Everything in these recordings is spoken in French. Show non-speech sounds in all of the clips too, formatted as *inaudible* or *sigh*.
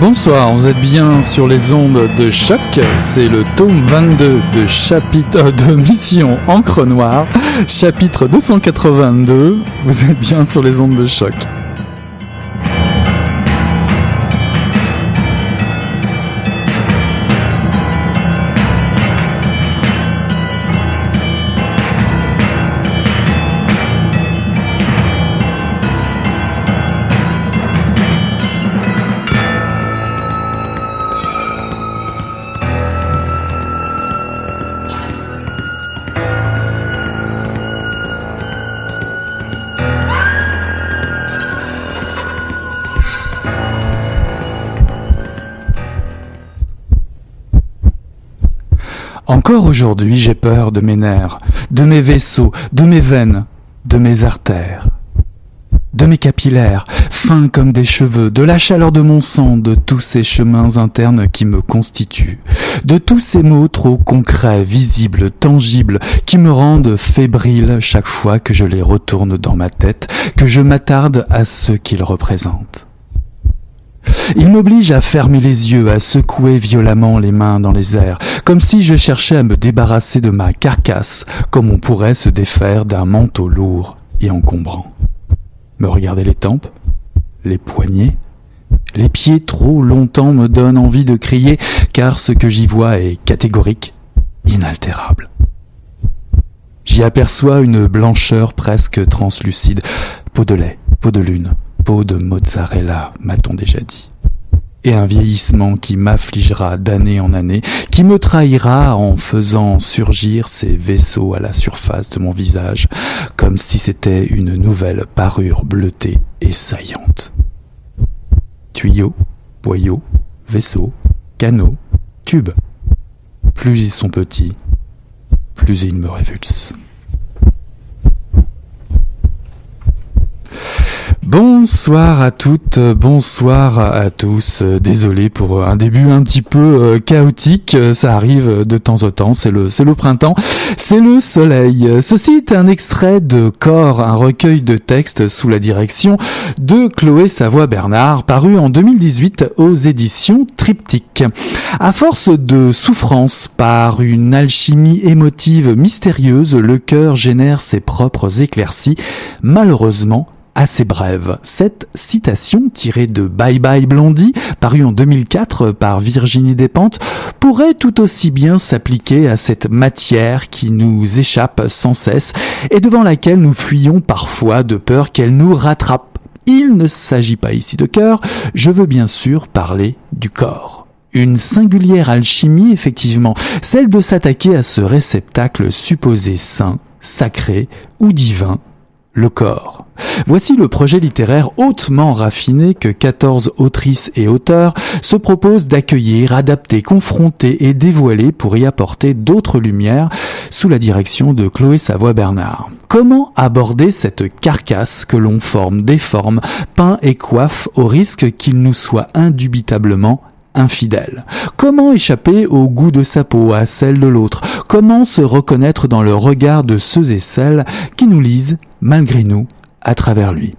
Bonsoir, vous êtes bien sur les ondes de choc. C'est le tome 22 de chapitre euh, de Mission Encre Noire, chapitre 282. Vous êtes bien sur les ondes de choc. Encore aujourd'hui, j'ai peur de mes nerfs, de mes vaisseaux, de mes veines, de mes artères, de mes capillaires, fins comme des cheveux, de la chaleur de mon sang, de tous ces chemins internes qui me constituent, de tous ces mots trop concrets, visibles, tangibles, qui me rendent fébrile chaque fois que je les retourne dans ma tête, que je m'attarde à ce qu'ils représentent. Il m'oblige à fermer les yeux, à secouer violemment les mains dans les airs, comme si je cherchais à me débarrasser de ma carcasse, comme on pourrait se défaire d'un manteau lourd et encombrant. Me regarder les tempes, les poignets, les pieds trop longtemps me donnent envie de crier, car ce que j'y vois est catégorique, inaltérable. J'y aperçois une blancheur presque translucide, peau de lait, peau de lune, peau de mozzarella, m'a-t-on déjà dit. Et un vieillissement qui m'affligera d'année en année, qui me trahira en faisant surgir ces vaisseaux à la surface de mon visage, comme si c'était une nouvelle parure bleutée et saillante. Tuyaux, boyaux, vaisseaux, canaux, tubes. Plus ils sont petits, plus ils me révulsent. Bonsoir à toutes, bonsoir à tous. Euh, Désolé pour un début un petit peu euh, chaotique, euh, ça arrive de temps en temps, c'est le c'est le printemps, c'est le soleil. Ceci est un extrait de Corps, un recueil de textes sous la direction de Chloé Savoie-Bernard, paru en 2018 aux éditions Triptyque. À force de souffrance par une alchimie émotive mystérieuse, le cœur génère ses propres éclaircies. Malheureusement, assez brève. Cette citation tirée de Bye Bye Blondie, parue en 2004 par Virginie Despentes, pourrait tout aussi bien s'appliquer à cette matière qui nous échappe sans cesse et devant laquelle nous fuyons parfois de peur qu'elle nous rattrape. Il ne s'agit pas ici de cœur, je veux bien sûr parler du corps. Une singulière alchimie, effectivement, celle de s'attaquer à ce réceptacle supposé saint, sacré ou divin, le corps. Voici le projet littéraire hautement raffiné que 14 autrices et auteurs se proposent d'accueillir, adapter, confronter et dévoiler pour y apporter d'autres lumières sous la direction de Chloé Savoie-Bernard. Comment aborder cette carcasse que l'on forme, déforme, peint et coiffe au risque qu'il nous soit indubitablement infidèle? Comment échapper au goût de sa peau, à celle de l'autre? Comment se reconnaître dans le regard de ceux et celles qui nous lisent, malgré nous, à travers lui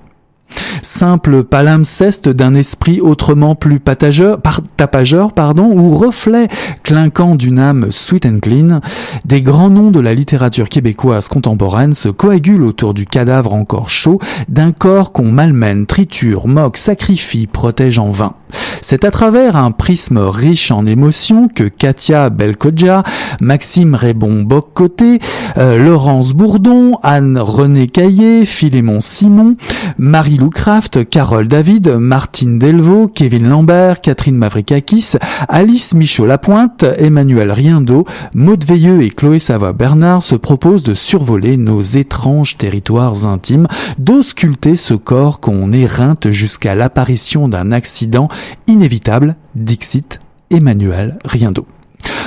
simple palimpseste d'un esprit autrement plus tapageur, pardon, ou reflet clinquant d'une âme sweet and clean, des grands noms de la littérature québécoise contemporaine se coagulent autour du cadavre encore chaud d'un corps qu'on malmène, triture, moque, sacrifie, protège en vain. C'est à travers un prisme riche en émotions que Katia Belkodja, Maxime Rébon Boccoté, euh, Laurence Bourdon, Anne-René Caillé, Philémon Simon, Marie-Lou Craft, Carole David, Martine Delvaux, Kevin Lambert, Catherine Mavrikakis, Alice Michaud-Lapointe, Emmanuel Riendo, Maud Veilleux et Chloé Savoie-Bernard se proposent de survoler nos étranges territoires intimes, d'ausculter ce corps qu'on éreinte jusqu'à l'apparition d'un accident inévitable, Dixit, Emmanuel Riendo.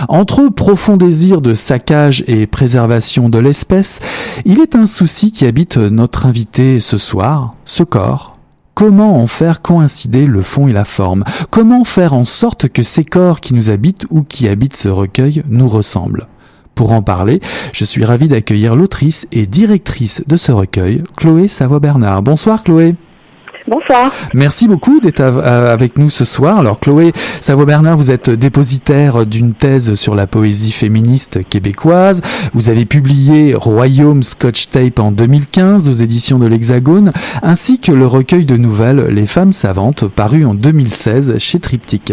Entre profond désir de saccage et préservation de l'espèce, il est un souci qui habite notre invité ce soir, ce corps. Comment en faire coïncider le fond et la forme? Comment faire en sorte que ces corps qui nous habitent ou qui habitent ce recueil nous ressemblent? Pour en parler, je suis ravi d'accueillir l'autrice et directrice de ce recueil, Chloé Savoie-Bernard. Bonsoir Chloé. Bonsoir. Merci beaucoup d'être avec nous ce soir. Alors Chloé Savoie-Bernard, vous êtes dépositaire d'une thèse sur la poésie féministe québécoise. Vous avez publié Royaume Scotch Tape en 2015 aux éditions de l'Hexagone, ainsi que le recueil de nouvelles Les femmes savantes paru en 2016 chez Triptyque.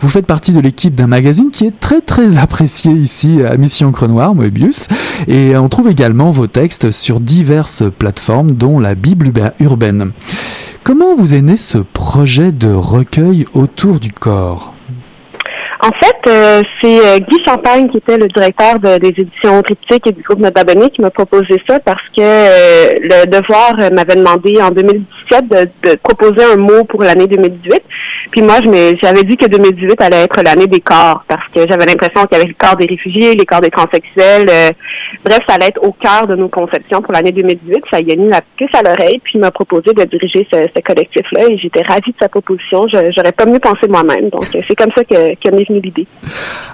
Vous faites partie de l'équipe d'un magazine qui est très très apprécié ici à Mission Crenoir, Moebius, et on trouve également vos textes sur diverses plateformes dont la Bible urbaine. Comment vous est né ce projet de recueil autour du corps? En fait, euh, c'est euh, Guy Champagne qui était le directeur des éditions Triptyque et du groupe Notre qui m'a proposé ça parce que euh, le Devoir m'avait demandé en 2017 de, proposer un mot pour l'année 2018. Puis moi, j'avais dit que 2018 allait être l'année des corps parce que j'avais l'impression qu'il y avait le corps des réfugiés, les corps des transsexuels. bref, ça allait être au cœur de nos conceptions pour l'année 2018. Ça y a mis la puce à l'oreille puis m'a proposé de diriger ce, collectif-là et j'étais ravie de sa proposition. J'aurais pas mieux pensé moi-même. Donc, c'est comme ça que, que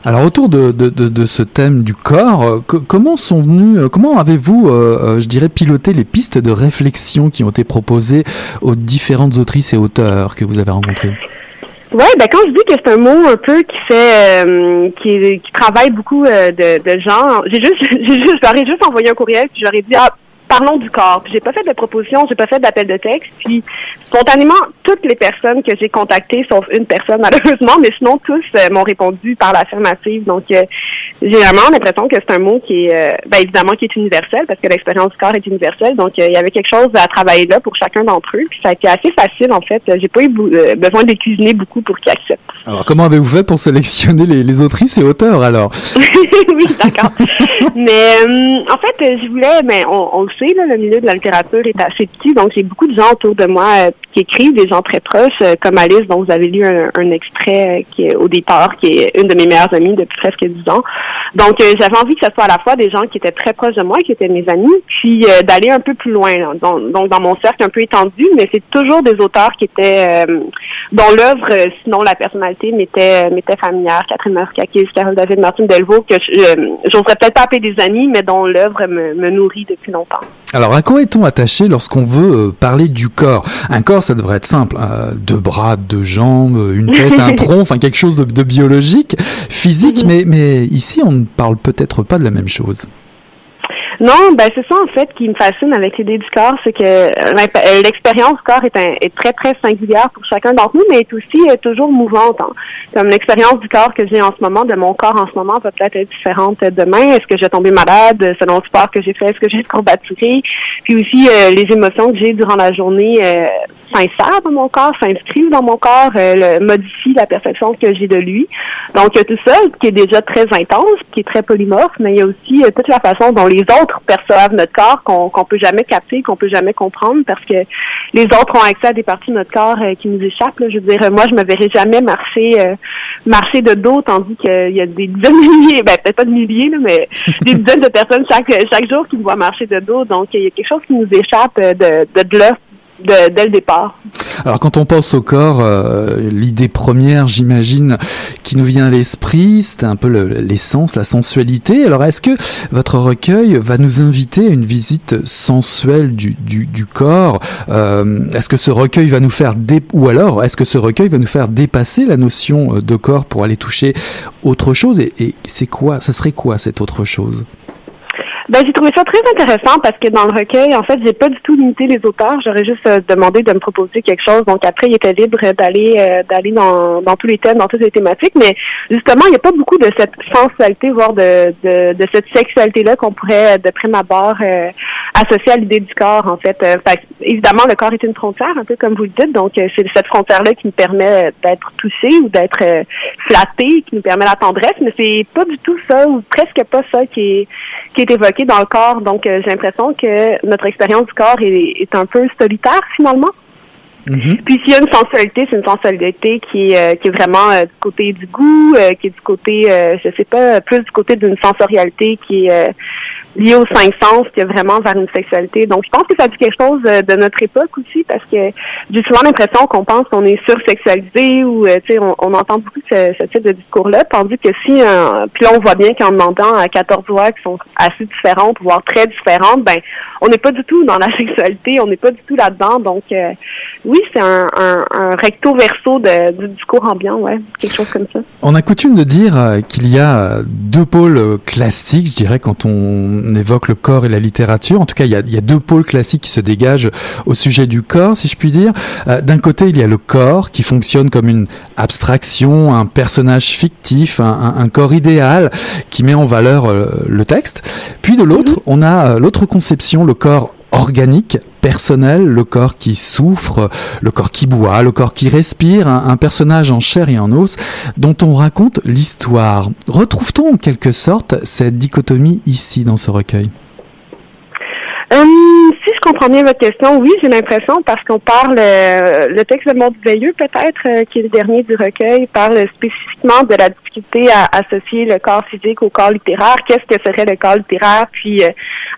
alors autour de, de, ce thème du corps, euh, comment sont venus, euh, comment avez-vous, euh, je dirais, piloté les pistes de réflexion qui ont été proposées aux différentes autrices et auteurs que vous avez rencontrés? Ouais, ben quand je dis que c'est un mot un peu qui fait, qui, qui travaille beaucoup de, de gens, j'ai juste, *laughs* j'ai juste, j'aurais juste envoyé un courriel puis j'aurais dit ah parlons du corps. Puis j'ai pas fait de proposition, j'ai pas fait d'appel de texte. Puis spontanément, toutes les personnes que j'ai contactées, sauf une personne *laughs* malheureusement, mais sinon tous euh, m'ont répondu par l'affirmative. Donc euh, j'ai vraiment l'impression que c'est un mot qui est, euh, ben, évidemment, qui est universel parce que l'expérience du corps est universelle. Donc il y avait quelque chose à travailler là pour chacun d'entre eux. Puis ça a été assez facile en fait. J'ai pas eu besoin de cuisiner beaucoup pour qu'ils acceptent. Alors comment avez-vous fait pour sélectionner les, les autrices et auteurs alors? *laughs* Oui, d'accord. mais en fait, je voulais, mais on, on le milieu de la littérature est assez petit, donc j'ai beaucoup de gens autour de moi euh, qui écrivent, des gens très proches, euh, comme Alice, dont vous avez lu un, extrait euh, qui est au départ, qui est une de mes meilleures amies depuis presque dix ans. Donc j'avais envie que ce soit à la fois des gens qui étaient très proches de moi, qui étaient mes amis, puis d'aller un peu plus loin, donc dans mon cercle un peu étendu, mais c'est toujours des auteurs qui étaient dont l'œuvre, sinon la personnalité, m'était familière. Catherine Marskakis, Carole David, Martin Delvaux, que j'oserais peut-être pas appeler des amis, mais dont l'œuvre me nourrit depuis longtemps. Alors, à quoi est-on attaché lorsqu'on veut euh, parler du corps? Un corps, ça devrait être simple. Euh, deux bras, deux jambes, une tête, un *laughs* tronc, enfin quelque chose de, biologique, physique, mais, mais ici, on ne parle peut-être pas de la même chose. Non, ben c'est ça en fait qui me fascine avec l'idée du corps, c'est que euh, l'expérience du corps est, est, très très singulière pour chacun d'entre nous, mais est aussi euh, toujours mouvante. Hein. Comme l'expérience du corps que j'ai en ce moment, de mon corps en ce moment, peut peut-être être différente demain. Est-ce que j'ai tombé malade selon le sport que j'ai fait, est-ce que j'ai courbaturé, puis aussi euh, les émotions que j'ai durant la journée s'insèrent dans mon corps, s'inscrivent dans mon corps, euh, modifient la perception que j'ai de lui. Donc, il y a tout ça qui est déjà très intense, qui est très polymorphe, mais il y a aussi euh, toute la façon dont les autres perçoivent notre corps qu'on qu'on peut jamais capter, qu'on peut jamais comprendre, parce que les autres ont accès à des parties de notre corps euh, qui nous échappent. Je veux dire, moi, je me verrais jamais marcher euh, marcher de dos, tandis qu'il y a des dizaines de milliers, ben peut-être pas de milliers, là, mais *laughs* des dizaines de personnes chaque chaque jour qui me voient marcher de dos. Donc, il y a quelque chose qui nous échappe de, de, de dès le départ. Alors quand on pense au corps, euh, l'idée première, j'imagine, qui nous vient à l'esprit, c'est un peu l'essence, la sensualité. Alors est-ce que votre recueil va nous inviter à une visite sensuelle du, du, du corps? Euh, Est-ce que ce recueil va nous faire dé ou alors est-ce que ce recueil va nous faire dépasser la notion de corps pour aller toucher autre chose? Et, et c'est quoi Ça serait quoi cette autre chose? Ben, j'ai trouvé ça très intéressant parce que dans le recueil, en fait, j'ai pas du tout limité les auteurs. J'aurais juste euh, demandé de me proposer quelque chose. Donc après, il était libre d'aller euh, d'aller dans, dans tous les thèmes, dans toutes les thématiques. Mais justement, il n'y a pas beaucoup de cette sensualité, voire de, de, de cette sexualité-là qu'on pourrait, de prime abord, euh, associer à l'idée du corps, en fait. fait. Évidemment, le corps est une frontière, un peu comme vous le dites. Donc, c'est cette frontière-là qui nous permet d'être touché ou d'être flatté, qui nous permet la tendresse. Mais c'est pas du tout ça, ou presque pas ça qui est qui est évoqué dans le corps. Donc, euh, j'ai l'impression que notre expérience du corps est, un peu solitaire finalement. Mm-hmm. Puis s'il y a une sensualité, c'est une sensualité qui est, euh, qui est vraiment euh, du côté du goût, qui est du côté, je sais pas, plus du côté d'une sensorialité qui est lié aux cinq sens, qui est vraiment vers une sexualité. Donc, je pense que ça dit quelque chose euh, de notre époque aussi, parce que j'ai souvent l'impression qu'on pense qu'on est sursexualisé ou, euh, tu sais, on, entend beaucoup ce, ce type de discours-là, tandis que si, euh, puis là, on voit bien qu'en demandant à 14 voix qui sont assez différentes, voire très différentes, ben, on n'est pas du tout dans la *laughs* sexualité, on n'est pas du tout là-dedans. Donc, oui, c'est un, un, un, recto verso de, du discours ambiant, ouais, quelque chose comme ça. On a coutume de dire qu'il y a deux pôles classiques, je dirais, quand on on évoque le corps et la littérature. En tout cas, il y a, deux pôles classiques qui se dégagent au sujet du corps, si je puis dire. Euh, d'un côté, il y a le corps qui fonctionne comme une abstraction, un personnage fictif, un, corps idéal qui met en valeur euh, le texte. Puis de l'autre, mhm. on a euh, l'autre conception, le corps organique, personnel, le corps qui souffre, le corps qui boit, le corps qui respire, un, personnage en chair et en os dont on raconte l'histoire. Retrouve-t-on en quelque sorte cette dichotomie ici dans ce recueil? Je comprends bien votre question, oui, j'ai l'impression parce qu'on parle, euh, le texte de Monde Veilleux peut-être, euh, qui est le dernier du recueil, parle spécifiquement de la difficulté à associer le corps physique au corps littéraire. Qu'est-ce que serait le corps littéraire? Puis euh,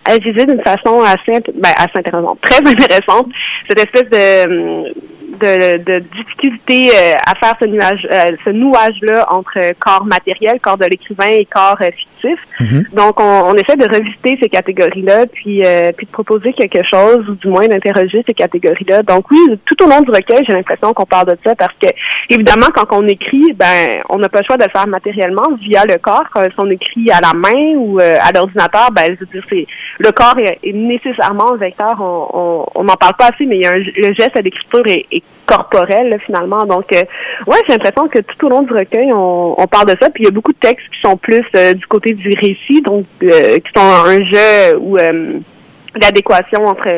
à d'une façon assez, ben, assez intéressante, *laughs* très intéressante, cette espèce de de, de difficulté euh, à faire ce nuage, euh, ce nouage-là entre corps matériel, corps de l'écrivain et corps euh, fictif. Mhm. Donc, on, on, essaie de revisiter ces catégories-là, puis puis de proposer quelque chose, ou du moins d'interroger ces catégories-là. Donc, oui, tout au long du recueil, j'ai l'impression qu'on parle de ça parce que, évidemment, quand on écrit, ben, on n'a pas le choix de le faire matériellement via le corps. si on écrit à la main ou à l'ordinateur, ben, je veux dire, c'est le corps est, nécessairement un vecteur. On n'en parle pas assez, mais il y a un, le geste à l'écriture est, est corporel finalement. Donc, euh, ouais, j'ai l'impression que tout au long du recueil, on, parle de ça. Puis il y a beaucoup de textes qui sont plus euh, du côté du récit, donc euh, qui sont un jeu où l'adéquation entre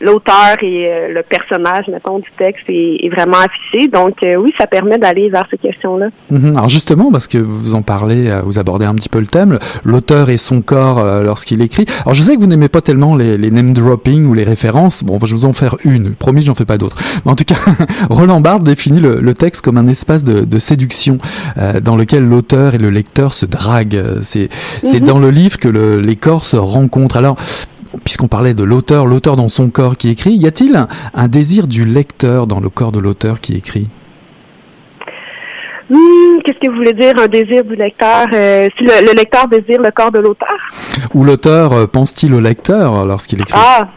l'auteur et euh, le personnage, mettons, du texte est, vraiment affiché. Donc euh, oui, ça permet d'aller vers ces questions-là. Mhm. Alors justement, parce que vous en parlez, euh, vous abordez un petit peu le thème, l'auteur et son corps lorsqu'il écrit. Alors je sais que vous n'aimez pas tellement les, les, name dropping ou les références. Bon, je vais vous en faire une. Promis, j'en fais pas d'autres. *laughs* Mais en tout cas, *laughs* Roland Barthes définit le, le, texte comme un espace de, de séduction dans lequel l'auteur et le lecteur se draguent. C'est c'est mhm. dans le livre que le, les corps se rencontrent. Alors puisqu'on parlait de l'auteur, l'auteur dans son corps qui écrit, y a-t-il un, désir du lecteur dans le corps de l'auteur qui écrit? Hmm, Qu'est-ce que vous voulez dire un désir du lecteur? Euh, Si le, lecteur désire le corps de l'auteur? Ou l'auteur euh, pense-t-il au lecteur lorsqu'il écrit? Ah,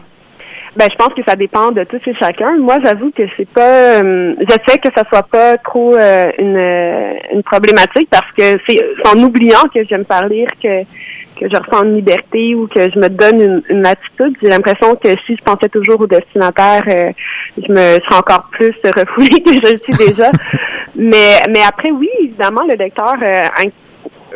ben je pense que ça dépend de tous et chacun. Moi, j'avoue que c'est pas. Euh, je sais que ça soit pas trop une, une problématique parce que c'est en oubliant que j'aime parler que que je ressens une liberté ou que je me donne une, une attitude. J'ai l'impression que si je pensais toujours au destinataire, euh, je me serais encore plus refoulée *laughs* que je le suis déjà. *laughs* mais, mais après, oui, évidemment, le lecteur euh,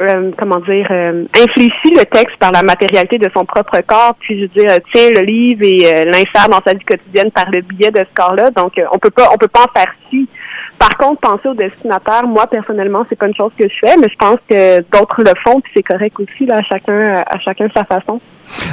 euh, comment dire, infléchit le texte par la matérialité de son propre corps, puis je veux dire, tiens le livre et l'insère dans sa vie quotidienne par le biais de ce corps-là. Donc, on peut pas, on peut pas en faire si Par contre, penser au destinataire, moi personnellement, c'est pas une chose que je fais, mais je pense que d'autres le font, puis c'est correct aussi, là, à chacun, à chacun sa façon.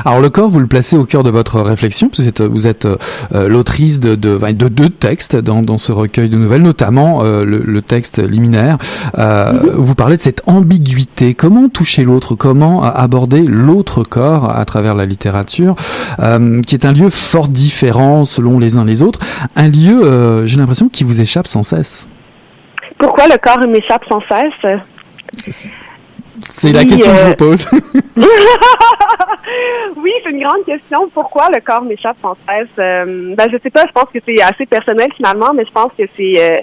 Alors le corps, vous le placez au cœur de votre réflexion, vous êtes, vous êtes euh, l'autrice de, de, de, deux textes dans, dans ce recueil de nouvelles, notamment euh, le, le, texte liminaire. Euh, mm-hmm. Vous parlez de cette ambiguïté. Comment toucher l'autre? Comment aborder l'autre corps à travers la littérature, euh, qui est un lieu fort différent selon les uns les autres, un lieu, j'ai l'impression, qui vous échappe sans cesse? Pourquoi le corps m'échappe sans cesse? C'est la question que je vous euh, pose. *laughs* oui, c'est une grande question. Pourquoi le corps m'échappe sans cesse? Euh, ben, je sais pas, je pense que c'est assez personnel finalement, mais je pense que c'est euh,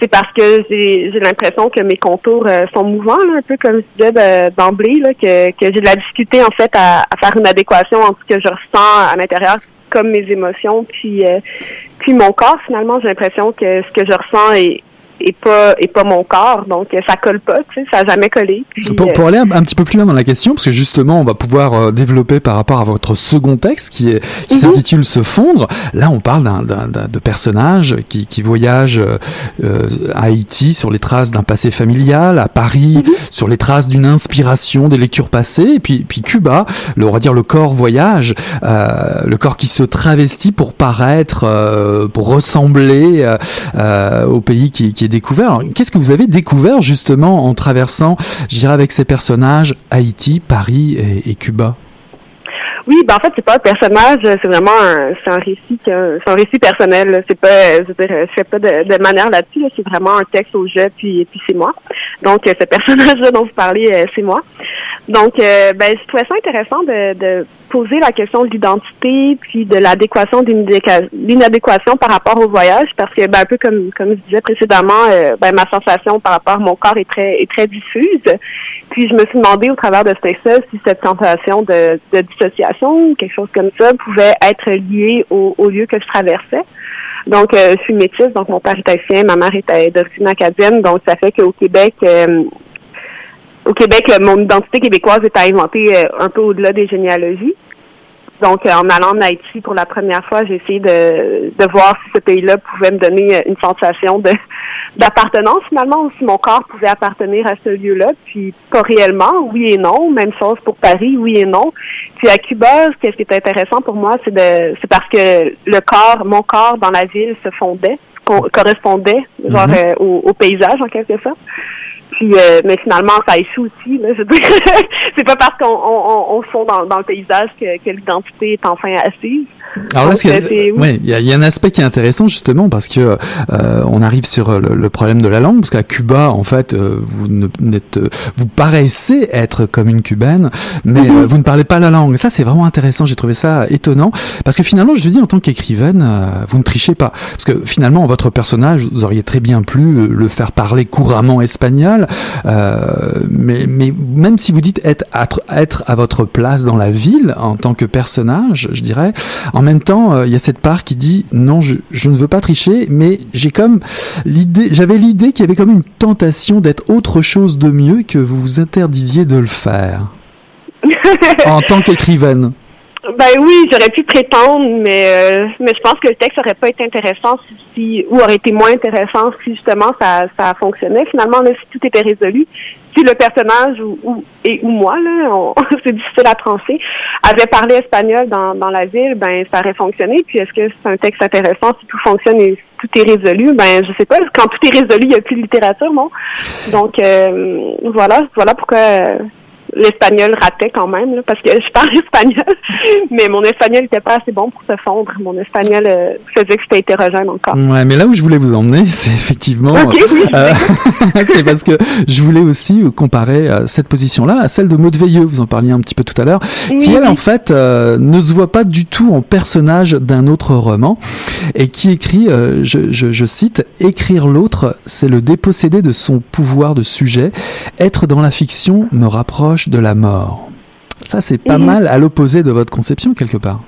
c'est parce que j'ai l'impression que mes contours sont mouvants, un peu comme je disais d'emblée, que, que j'ai de la difficulté en fait à, à, faire une adéquation entre ce que je ressens à l'intérieur comme mes émotions, puis puis mon corps. Finalement, j'ai l'impression que ce que je ressens est, et pas et pas mon corps donc ça colle pas tu sais ça a jamais collé pour, pour, aller un, petit peu plus loin dans la question parce que justement on va pouvoir euh, développer par rapport à votre second texte qui est qui mhm. s'intitule se fondre là on parle d'un de personnage qui qui voyage euh, à Haïti sur les traces d'un passé familial à Paris mhm. sur les traces d'une inspiration des lectures passées et puis puis Cuba le on va dire le corps voyage euh, le corps qui se travestit pour paraître euh, pour ressembler au pays qui, qui découvert. Qu'est-ce que vous avez découvert justement en traversant, je dirais, avec ces personnages Haïti, Paris et, Cuba? Oui, ben en fait c'est pas un personnage, c'est vraiment un, c'est un récit, c'est un récit personnel. C'est pas, je veux dire, je fais pas de, manière là-dessus. c'est vraiment un texte au jeu, puis puis c'est moi. Donc ce personnage-là dont vous parlez, euh, c'est moi. Donc, euh, ben, je trouvais ça intéressant de, de poser la question de l'identité, puis de l'adéquation l'inadéquation par rapport au voyage, parce que, ben, un peu comme comme je disais précédemment, euh, ben, ma sensation par rapport à mon corps est très est très diffuse. Puis je me suis demandé au travers de ce texte si cette sensation de, de dissociation quelque chose comme ça pouvait être liée au, lieu que je traversais. Donc, euh, je suis métisse, donc mon père est haïtien, ma mère est d'origine acadienne, donc ça fait qu'au Québec, au Québec, mon identité québécoise est inventée euh, un peu au-delà des généalogies. Donc, euh, en allant en Haïti pour la première fois, j'ai essayé de, de voir si ce pays-là pouvait me donner euh, une sensation de *laughs* d'appartenance finalement, ou si mon corps pouvait appartenir à ce lieu-là. Puis pas réellement, oui et non. Même chose pour Paris, oui et non. Puis à Cuba, ce qui est intéressant pour moi, c'est de c'est parce que le corps, mon corps dans la ville se fondait, correspondait genre mm-hmm. au, au paysage en quelque sorte. Puis, euh, mais finalement, ça échoue aussi. Là, *laughs* c'est pas parce qu'on on, on fond dans, dans, le paysage que, que l'identité est enfin assise. Alors là, il y, a, y, a un aspect qui est intéressant justement parce que euh, on arrive sur le, problème de la langue parce qu'à Cuba, en fait, euh, vous n'êtes, vous paraissez être comme une cubaine, mais mhm. euh, vous ne parlez pas la langue. Ça, c'est vraiment intéressant. J'ai trouvé ça étonnant parce que finalement, je dis en tant qu'écrivaine, euh, vous ne trichez pas parce que finalement, votre personnage, vous auriez très bien pu le faire parler couramment espagnol, mais mais même si vous dites être être à votre place dans la ville en tant que personnage, je dirais en même temps, euh, il y a cette part qui dit non, je, je ne veux pas tricher, mais j'ai comme l'idée, j'avais l'idée qu'il y avait comme une tentation d'être autre chose de mieux que vous vous interdisiez de le faire *laughs* en tant qu'écrivaine. Ben oui, j'aurais pu prétendre, mais euh, mais je pense que le texte aurait pas été intéressant si, ou aurait été moins intéressant si justement ça ça fonctionnait. Finalement, là, si tout était résolu, si le personnage ou, ou et ou moi là, *laughs* c'est difficile à trancher, avait parlé espagnol dans dans la ville, ben ça aurait fonctionné. Puis est-ce que c'est un texte intéressant si tout fonctionne et tout est résolu? Ben je sais pas. Quand tout est résolu, il y a plus de littérature, non? Donc euh, voilà, voilà pourquoi l'espagnol ratait quand même, parce que je parle *laughs* espagnol, mais mon espagnol n'était pas assez bon pour se fondre. Mon espagnol euh, faisait que j'étais hétérogène encore. Ouais, mais là où je voulais vous emmener, *laughs* c'est effectivement, euh, *laughs* c'est parce que je voulais aussi comparer euh, cette position-là à celle de Maud Veilleux, vous en parliez un petit peu tout à l'heure, qui elle en fait ne se voit pas du tout en personnage d'un autre roman et qui écrit, je, je, je cite, écrire l'autre, c'est le déposséder de son pouvoir de sujet. Être dans la fiction me rapproche de la mort. Ça, c'est pas mhm. mal à l'opposé de votre conception quelque part.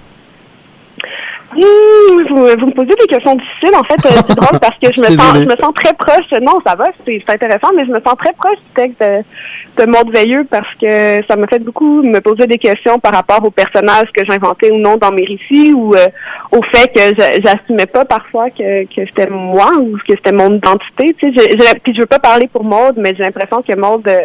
Mmh, vous, vous, me posez des questions difficiles. En fait, euh, c'est drôle *laughs* parce que je me sens, je me sens très proche. Non, ça va, c'est intéressant, mais je me sens très proche du texte de, de Maud Veilleux parce que ça m'a fait beaucoup me poser des questions par rapport aux personnages que j'inventais ou non dans mes récits ou euh, au fait que j'assumais pas parfois que, que c'était moi ou que c'était mon identité. Tu sais, je, puis je veux pas parler pour Maud, mais j'ai l'impression que Maud euh,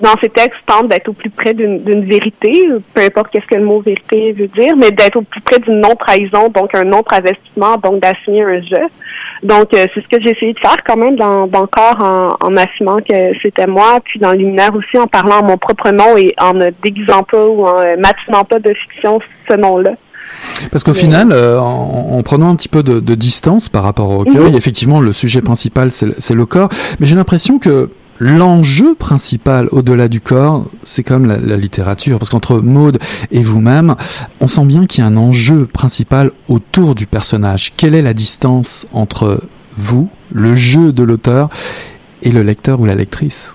dans ses textes, tente d'être au plus près d'une vérité, peu importe qu'est-ce que le mot vérité veut dire, mais d'être au plus près d'une non-trahison, donc un non-travestissement, donc d'assumer un jeu. Donc, euh, c'est ce que j'ai essayé de faire quand même dans, dans Corps en, en assumant que c'était moi, puis dans Luminaire aussi en parlant en mon propre nom et en ne déguisant pas ou en euh, m'attinant pas de fiction ce nom-là. Parce qu'au final, euh, en, prenant un petit peu de, de distance par rapport au recueil, mhm. effectivement, le sujet principal, c'est le corps, mais j'ai l'impression que l'enjeu principal au-delà du corps, c'est comme la, la, littérature, parce qu'entre Maude et vous-même, on sent bien qu'il y a un enjeu principal autour du personnage. Quelle est la distance entre vous, le jeu de l'auteur, et le lecteur ou la lectrice?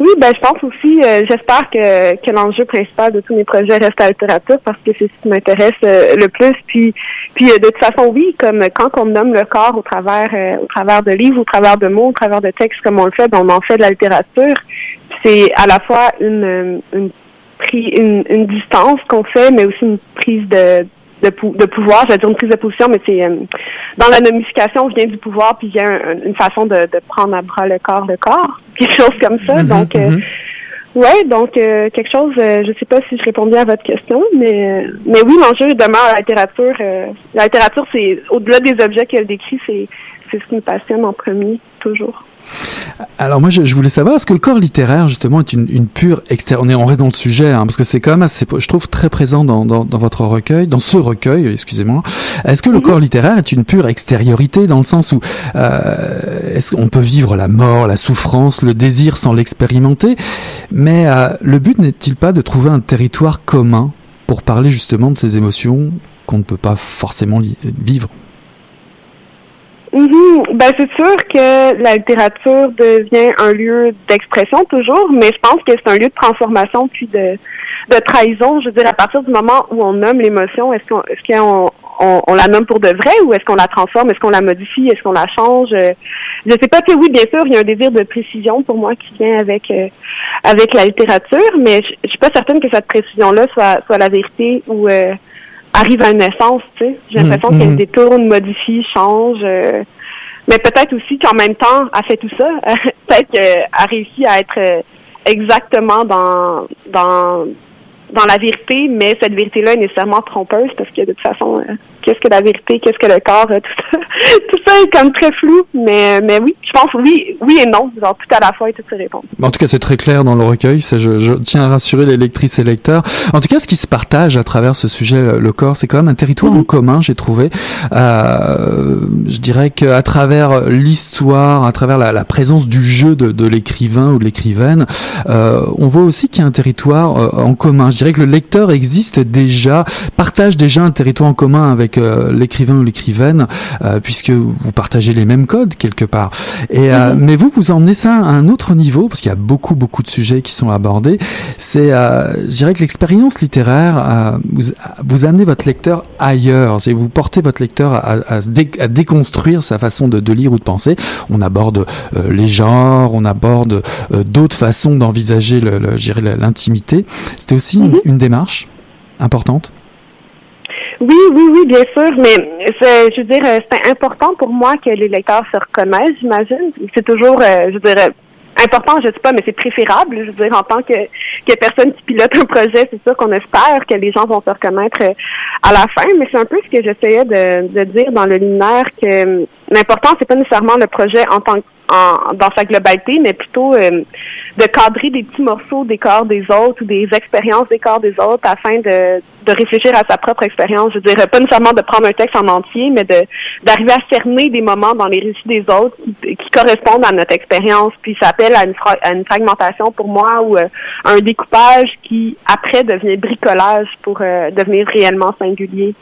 Oui, ben je pense aussi, euh, j'espère que, que l'enjeu principal de tous mes projets reste littérature parce que c'est ce qui m'intéresse euh, le plus. Puis, puis euh, de toute façon, oui, comme quand on nomme le corps au travers, au travers de livres, au travers de mots, au travers de textes, comme on le fait, ben, on en fait de la littérature. C'est à la fois une, une, une, une distance qu'on fait, mais aussi une prise de, de, de pouvoir, j'allais dire une prise de position, mais c'est dans la nomification vient du pouvoir, puis vient une façon de, de prendre à bras le corps, le corps *laughs* quelque chose comme ça. Mhm, donc, euh, mhm. ouais, donc euh, quelque chose. Euh, je sais pas si je réponds bien à votre question, mais mais oui, l'enjeu demeure la littérature. la littérature, c'est au-delà des objets qu'elle décrit, c'est c'est ce qui me passionne en premier, toujours. Alors moi, je, voulais savoir, est-ce que le corps littéraire, justement, est une, une pure externe On est, on reste dans le sujet, hein, parce que c'est quand même assez, je trouve, très présent dans, dans, dans votre recueil, dans ce recueil, excusez-moi. Est-ce que le mhm. corps littéraire est une pure extériorité, dans le sens où euh, est-ce qu'on peut vivre la mort, la souffrance, le désir sans l'expérimenter? Mais euh, le but n'est-il pas de trouver un territoire commun pour parler justement de ces émotions qu'on ne peut pas forcément vivre? Mm Ben c'est sûr que la littérature devient un lieu d'expression toujours, mais je pense que c'est un lieu de transformation puis de de trahison. Je veux dire, à partir du moment où on nomme l'émotion, est-ce qu'on est-ce qu'on on, la nomme pour de vrai ou est-ce qu'on la transforme, est-ce qu'on la modifie, est-ce qu'on la change? Je sais pas. Que oui, bien sûr, il y a un désir de précision pour moi qui vient avec euh, avec la littérature, mais je, je suis pas certaine que cette précision-là soit soit la vérité ou euh, arrive à une naissance, tu sais. J'ai mm, l'impression qu'elle mm. détourne, modifie, change. Euh, mais peut-être aussi qu'en même temps, elle fait tout ça. *laughs* peut-être qu'elle a réussi à être euh, exactement dans dans dans la vérité, mais cette vérité-là est nécessairement trompeuse parce que de toute façon, euh, qu'est-ce que la vérité, qu'est-ce que le corps, *laughs* tout ça, tout ça est comme très flou. Mais, mais oui, je pense oui, oui et non, genre tout à la fois et toutes ces réponses. En tout cas, c'est très clair dans le recueil. Je, je tiens à rassurer les lectrices et lecteurs. En tout cas, ce qui se partage à travers ce sujet, le corps, c'est quand même un territoire en commun, j'ai trouvé. Euh, je dirais qu'à travers l'histoire, à travers la, la, présence du jeu de, de l'écrivain ou de l'écrivaine, euh, on voit aussi qu'il y a un territoire euh, en commun. Je dirais que le lecteur existe déjà, partage déjà un territoire en commun avec euh, l'écrivain ou l'écrivaine, euh, puisque vous partagez les mêmes codes quelque part. Et euh, mhm. mais vous vous emmenez ça à un autre niveau, parce qu'il y a beaucoup beaucoup de sujets qui sont abordés. C'est, je dirais que l'expérience littéraire vous, vous amenez votre lecteur ailleurs. C'est vous portez votre lecteur à, à, à déconstruire sa façon de, de, lire ou de penser. On aborde les genres, on aborde d'autres façons d'envisager l'intimité. C'était aussi une, démarche importante? Oui, oui, oui, bien sûr, mais je veux dire, euh, c'est important pour moi que les lecteurs se reconnaissent, j'imagine. C'est toujours, euh, je dirais, important, je sais pas, mais c'est préférable. Je veux dire, en tant que, que personne qui pilote un projet, c'est sûr qu'on espère que les gens vont se reconnaître euh, à la fin. Mais c'est un peu ce que j'essayais de, dire dans le liminaire que l'important, c'est pas nécessairement le projet en tant que en, dans sa globalité, mais plutôt euh, de cadrer des petits morceaux des corps des autres ou des expériences des corps des autres afin de, de réfléchir à sa propre expérience. Je dirais pas nécessairement de prendre un texte en entier, mais de d'arriver à cerner des moments dans les récits des autres qui, qui correspondent à notre expérience. Puis ça appelle à une, à une fragmentation pour moi ou euh, un découpage qui après devient bricolage pour euh, devenir réellement singulier.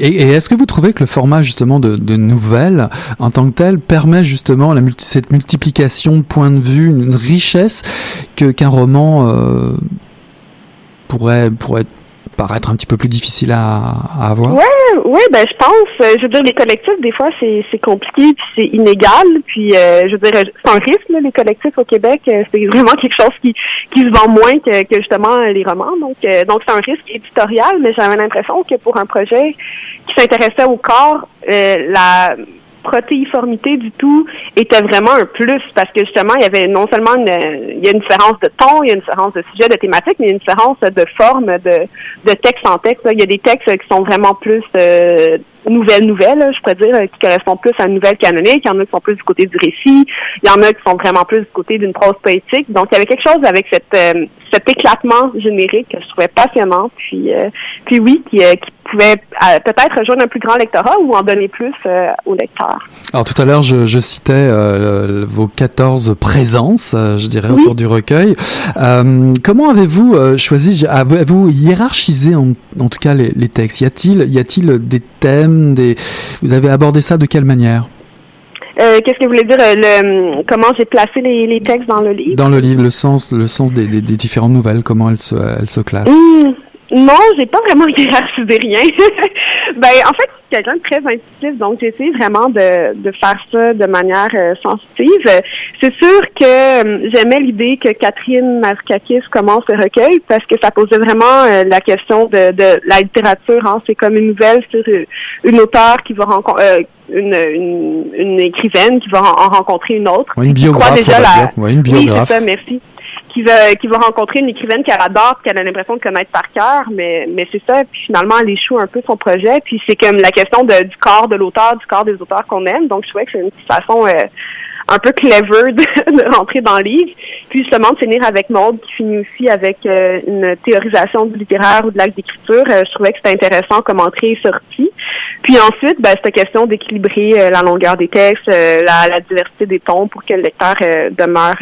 Et, est-ce que vous trouvez que le format justement de, de nouvelles en tant que tel permet justement la cette multiplication de points de vue, une, une richesse que qu'un roman euh, pourrait pourrait paraître un petit peu plus difficile à, à? Oui, ouais, ben je pense. Euh, je veux dire, les collectifs, des fois, c'est, compliqué, puis c'est inégal. Puis, euh, je veux dire, sans risque, là, les collectifs au Québec, euh, c'est vraiment quelque chose qui, qui se vend moins que, que justement les romans. Donc, euh, donc c'est un risque éditorial, mais j'avais l'impression que pour un projet qui s'intéressait au corps, euh, la protéiformité du tout était vraiment un plus parce que justement, il y avait non seulement une, euh, il y a une différence de ton, il y a une différence de sujet, de thématique, mais il y a une différence de forme, de, de texte en texte. Là. Il y a des textes euh, qui sont vraiment plus euh, nouvelles nouvelles, je pourrais dire, qui correspondent plus à une nouvelle canonique. Il y en a qui sont plus du côté du récit. Il y en a qui sont vraiment plus du côté d'une prose poétique. Donc, il y avait quelque chose avec cette, cet éclatement générique que je trouvais passionnant. Puis, euh, puis oui, qui, qui pouvait euh, peut-être rejoindre un plus grand lectorat ou en donner plus euh, aux lecteurs. Alors tout à l'heure, je, citais euh, vos 14 présences, euh, je dirais, autour du recueil. comment avez-vous choisi, ah, avez-vous hiérarchisé en, tout cas les, textes? Y a-t-il, y a-t-il des thèmes, vous avez abordé ça de quelle manière? Qu'est-ce que vous voulez dire comment j'ai placé les, textes dans le livre? Dans le livre, le sens, le sens des, différentes nouvelles, comment elles se, elles se classent. Mmh. Non, j'ai pas vraiment *laughs* hiérarchisé rien. *laughs* ben, en fait, je suis quelqu'un de très intuitif, donc j'essaie vraiment de, de faire ça de manière euh, sensitive. C'est sûr que euh, j'aimais l'idée que Catherine Markakis commence le recueil parce que ça posait vraiment euh, la question de, de la littérature. Hein. C'est comme une nouvelle sur une auteure qui va rencontrer une, une, une, écrivaine qui va en, rencontrer une autre. Ouais, une. Déjà la... Oui, c'est ça, merci qui va qui va rencontrer une écrivaine qu'elle adore, qu'elle a l'impression de connaître par cœur, mais mais c'est ça. Puis finalement, elle échoue un peu son projet. Puis c'est comme la question de, du corps de l'auteur, du corps des auteurs qu'on aime. Donc je trouvais que c'est une petite façon euh, un peu clever de, *laughs* de, rentrer dans le livre. Puis justement de finir avec Maude, qui finit aussi avec euh, une théorisation du littéraire ou de l'acte d'écriture. Euh, je trouvais que c'était intéressant comme entrée et sortie. Puis ensuite, ben, c'était question d'équilibrer euh, la longueur des textes, euh, la, la, diversité des tons pour que le lecteur euh, demeure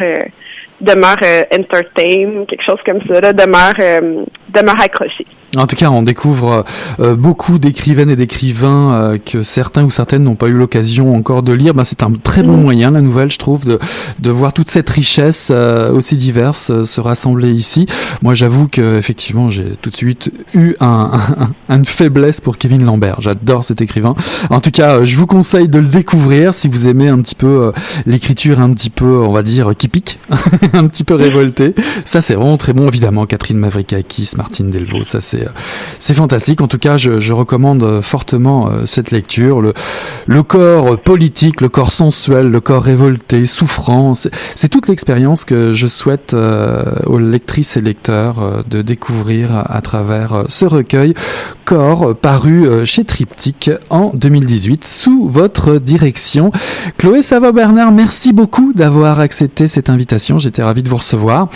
demeure euh, entertain, quelque chose comme ça, là, demeure, euh, demeure accroché. En tout cas, on découvre euh, euh, beaucoup d'écrivaines et d'écrivains euh, que certains ou certaines n'ont pas eu l'occasion encore de lire. Ben, c'est un très bon mm. moyen, la nouvelle, je trouve, de, de voir toute cette richesse euh, aussi diverse euh, se rassembler ici. Moi, j'avoue que effectivement, j'ai tout de suite eu un, *laughs* un, une faiblesse pour Kevin Lambert. J'adore cet écrivain. En tout cas, euh, je vous conseille de le découvrir si vous aimez un petit peu l'écriture, un petit peu, on va dire, qui pique, *laughs* un petit peu révoltée. Ça, c'est vraiment très bon, évidemment. Catherine Mavrikakis, Martine Delvaux, ça c'est euh, c'est fantastique. En tout cas, je, recommande euh, fortement euh, cette lecture. Le, corps politique, le corps sensuel, le corps révolté, souffrant, c'est toute l'expérience que je souhaite aux lectrices et lecteurs de découvrir à travers ce recueil Corps paru chez Triptyque en 2018 sous votre direction. Chloé Savoie-Bernard, merci beaucoup d'avoir accepté cette invitation. J'étais ravi de vous recevoir.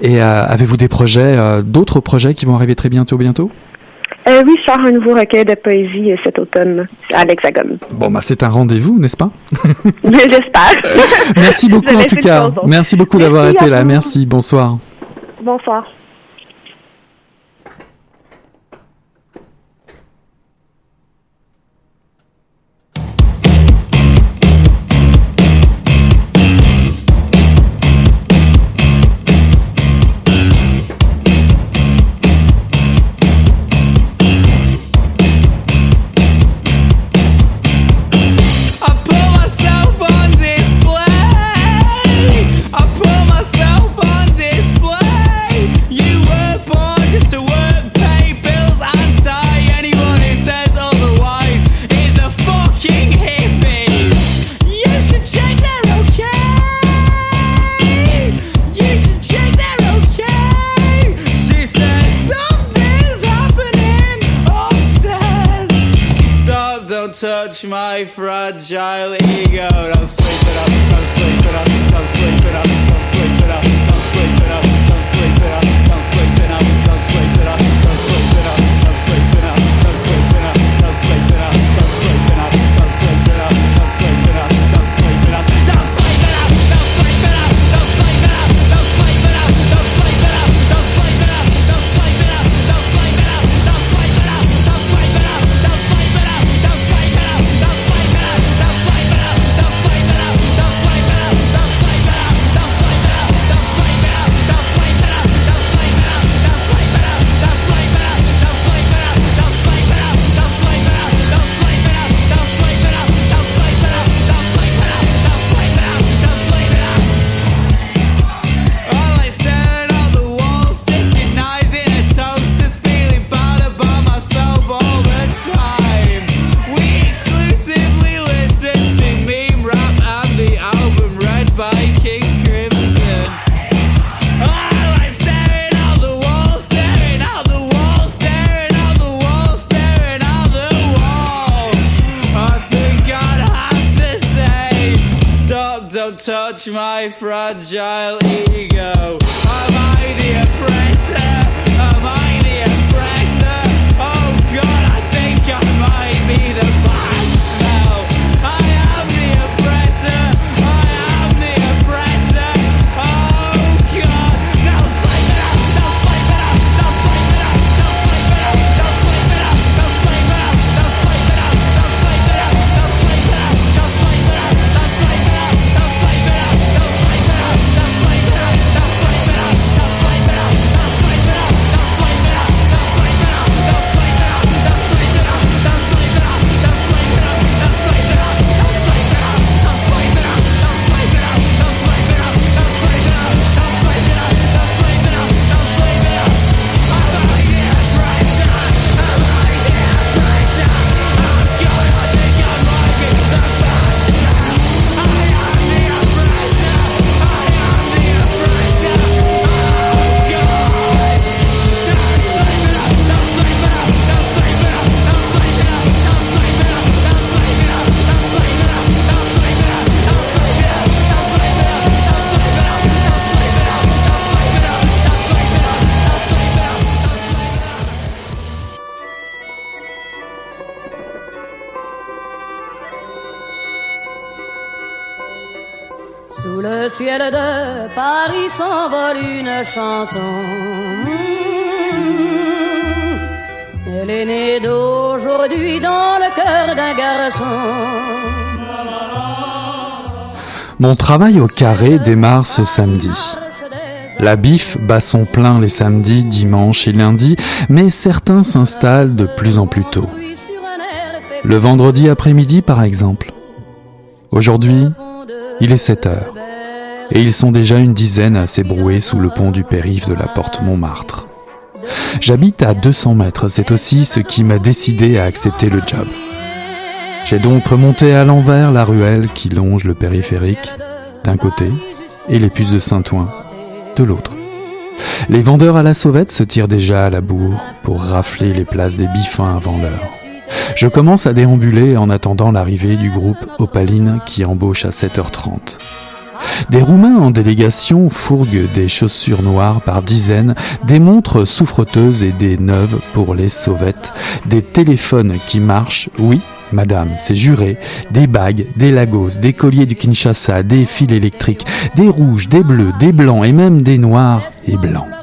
Et avez-vous des projets, d'autres projets qui vont arriver très bientôt, bien euh, oui, je sors un nouveau recueil de poésie euh, cet automne à l'Hexagone. Bon, bah, c'est un rendez-vous, n'est-ce pas? *laughs* J'espère. Merci beaucoup, en tout cas. Merci beaucoup d'avoir été là. Merci. Bonsoir. Bonsoir. touch my fragile ego. Don't sweep it up, don't sweep it up. S'envole une chanson. Elle est née d'aujourd'hui dans le cœur d'un garçon. Mon travail au carré démarre ce samedi. La bif bat son plein les samedis, dimanches et lundis, mais certains s'installent de plus en plus tôt. Le vendredi après-midi, par exemple. Aujourd'hui, il est 7 heures. Et ils sont déjà une dizaine à s'ébrouer sous le pont du périph' de la porte Montmartre. J'habite à 200 mètres, c'est aussi ce qui m'a décidé à accepter le job. J'ai donc remonté à l'envers la ruelle qui longe le périphérique, d'un côté, et les puces de Saint-Ouen, de l'autre. Les vendeurs à la sauvette se tirent déjà à la bourre pour rafler les places des bifins avant l'heure. Je commence à déambuler en attendant l'arrivée du groupe Opaline qui embauche à 7h30. Des Roumains en délégation fourguent des chaussures noires par dizaines, des montres souffreteuses et des neuves pour les sauvettes, des téléphones qui marchent, oui, madame, c'est juré, des bagues, des lagos, des colliers du Kinshasa, des fils électriques, des rouges, des bleus, des blancs et même des noirs et blancs.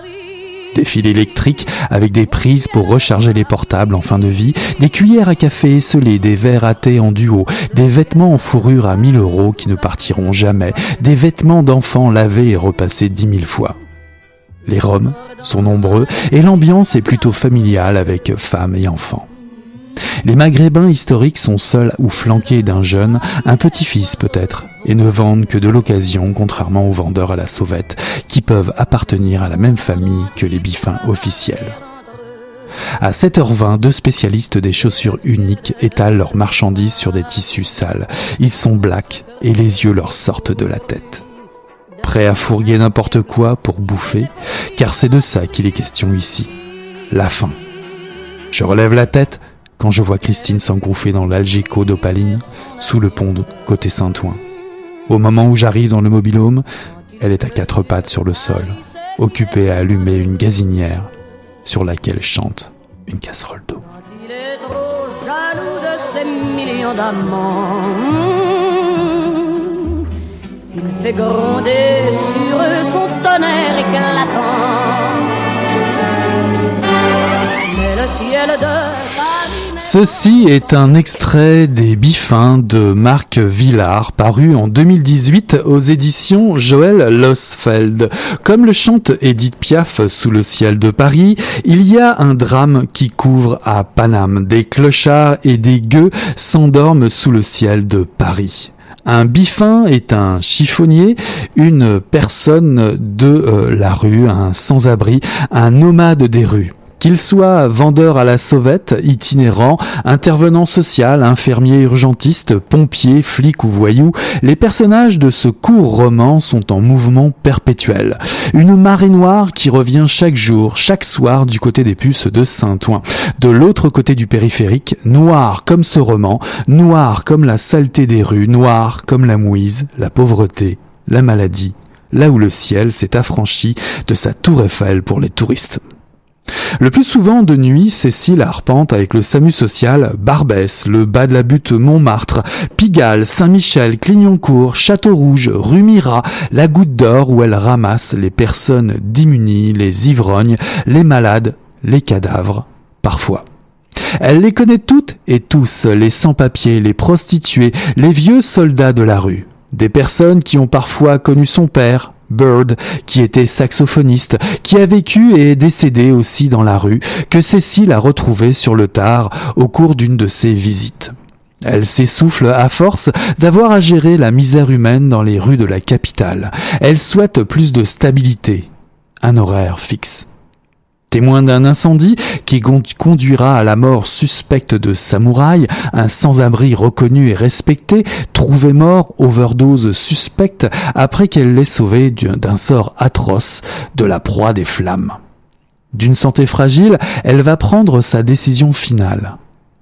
Des fils électriques avec des prises pour recharger les portables en fin de vie, des cuillères à café esselées, des verres à thé en duo, des vêtements en fourrure à 1000 euros qui ne partiront jamais, des vêtements d'enfants lavés et repassés dix mille fois. Les Roms sont nombreux et l'ambiance est plutôt familiale avec femmes et enfants. Les Maghrébins historiques sont seuls ou flanqués d'un jeune, un petit-fils peut-être, et ne vendent que de l'occasion, contrairement aux vendeurs à la sauvette, qui peuvent appartenir à la même famille que les bifins officiels. À 7h20, deux spécialistes des chaussures uniques étalent leurs marchandises sur des tissus sales. Ils sont blacks et les yeux leur sortent de la tête. Prêts à fourguer n'importe quoi pour bouffer, car c'est de ça qu'il est question ici. La faim. Je relève la tête quand je vois Christine s'engouffrer dans l'Algeco d'Opaline, sous le pont de côté Saint-Ouen. Au moment où j'arrive dans le mobilhome, elle est à quatre pattes sur le sol, occupée à allumer une gazinière sur laquelle chante une casserole d'eau. Il fait gronder sur son tonnerre éclatant. Ceci est un extrait des Bifins de Marc Villard, paru en 2018 aux éditions Joël Losfeld. Comme le chante Edith Piaf sous le ciel de Paris, il y a un drame qui couvre à Paname. Des clochards et des gueux s'endorment sous le ciel de Paris. Un bifin est un chiffonnier, une personne de euh, la rue, un sans-abri, un nomade des rues. Qu'il soit vendeur à la sauvette, itinérant, intervenant social, infirmier urgentiste, pompier, flic ou voyou, les personnages de ce court roman sont en mouvement perpétuel. Une marée noire qui revient chaque jour, chaque soir du côté des puces de Saint-Ouen. De l'autre côté du périphérique, noir comme ce roman, noir comme la saleté des rues, noir comme la mouise, la pauvreté la maladie, là où le ciel s'est affranchi de sa tour Eiffel pour les touristes. Le plus souvent de nuit, Cécile arpente avec le SAMU social Barbès, le bas de la butte Montmartre, Pigalle, Saint-Michel, Clignancourt, Château-Rouge, rue Mira, la Goutte d'Or où elle ramasse les personnes démunies, les ivrognes, les malades, les cadavres, parfois. Elle les connaît toutes et tous, les sans-papiers, les prostituées, les vieux soldats de la rue. Des personnes qui ont parfois connu son père, Bird, qui était saxophoniste, qui a vécu et est décédé aussi dans la rue, que Cécile a retrouvé sur le tard au cours d'une de ses visites. Elle s'essouffle à force d'avoir à gérer la misère humaine dans les rues de la capitale. Elle souhaite plus de stabilité, un horaire fixe. Témoin d'un incendie qui conduira à la mort suspecte de samouraï, un sans-abri reconnu et respecté, trouvé mort, overdose suspecte, après qu'elle l'ait sauvé d'un sort atroce de la proie des flammes. D'une santé fragile, elle va prendre sa décision finale.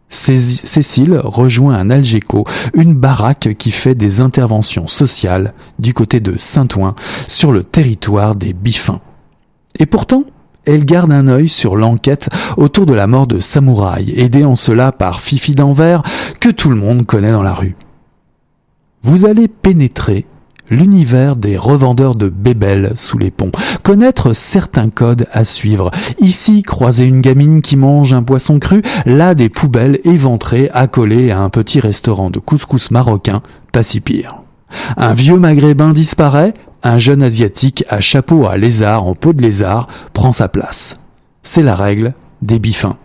Cécile rejoint un Algeco, une baraque qui fait des interventions sociales du côté de Saint-Ouen, sur le territoire des Biffins. Et pourtant, elle garde un œil sur l'enquête autour de la mort de Samouraï, aidée en cela par Fifi d'Anvers, que tout le monde connaît dans la rue. Vous allez pénétrer l'univers des revendeurs de bébelles sous les ponts, connaître certains codes à suivre. Ici, croiser une gamine qui mange un poisson cru, là des poubelles éventrées accolées à un petit restaurant de couscous marocain, pas si pire. Un vieux maghrébin disparaît, un jeune asiatique à chapeau à lézard en peau de lézard prend sa place. C'est la règle des bifins.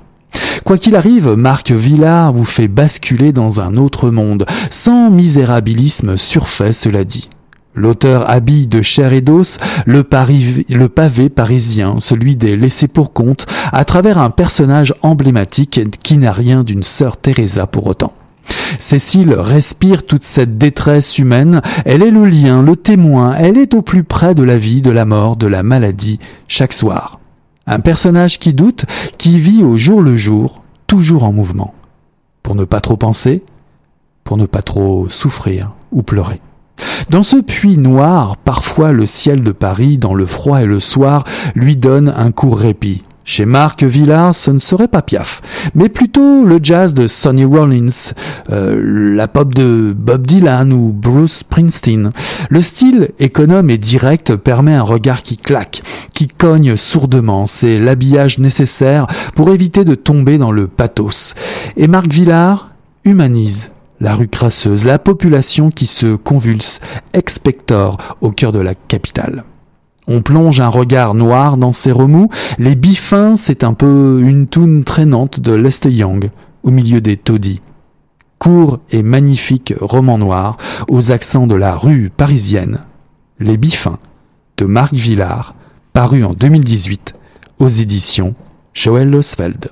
Quoi qu'il arrive, Marc Villard vous fait basculer dans un autre monde, sans misérabilisme surfait, cela dit. L'auteur habille de chair et d'os le, le, pavé parisien, celui des laissés pour compte, à travers un personnage emblématique qui n'a rien d'une sœur Teresa pour autant. Cécile respire toute cette détresse humaine, elle est le lien, le témoin, elle est au plus près de la vie, de la mort, de la maladie, chaque soir. Un personnage qui doute, qui vit au jour le jour, toujours en mouvement. Pour ne pas trop penser, pour ne pas trop souffrir ou pleurer. Dans ce puits noir, parfois le ciel de Paris, dans le froid et le soir, lui donne un court répit. Chez Marc Villard, ce ne serait pas Piaf, mais plutôt le jazz de Sonny Rollins, euh, la pop de Bob Dylan ou Bruce Springsteen. Le style économe et direct permet un regard qui claque, qui cogne sourdement. C'est l'habillage nécessaire pour éviter de tomber dans le pathos. Et Marc Villard humanise la rue crasseuse, la population qui se convulse, expector au cœur de la capitale. On plonge un regard noir dans ses remous. Les bifins, c'est un peu une toune traînante de Lester au milieu des taudis. Court et magnifique roman noir, aux accents de la rue parisienne. Les bifins, de Marc Villard, paru en 2018, aux éditions Joël Losfeld.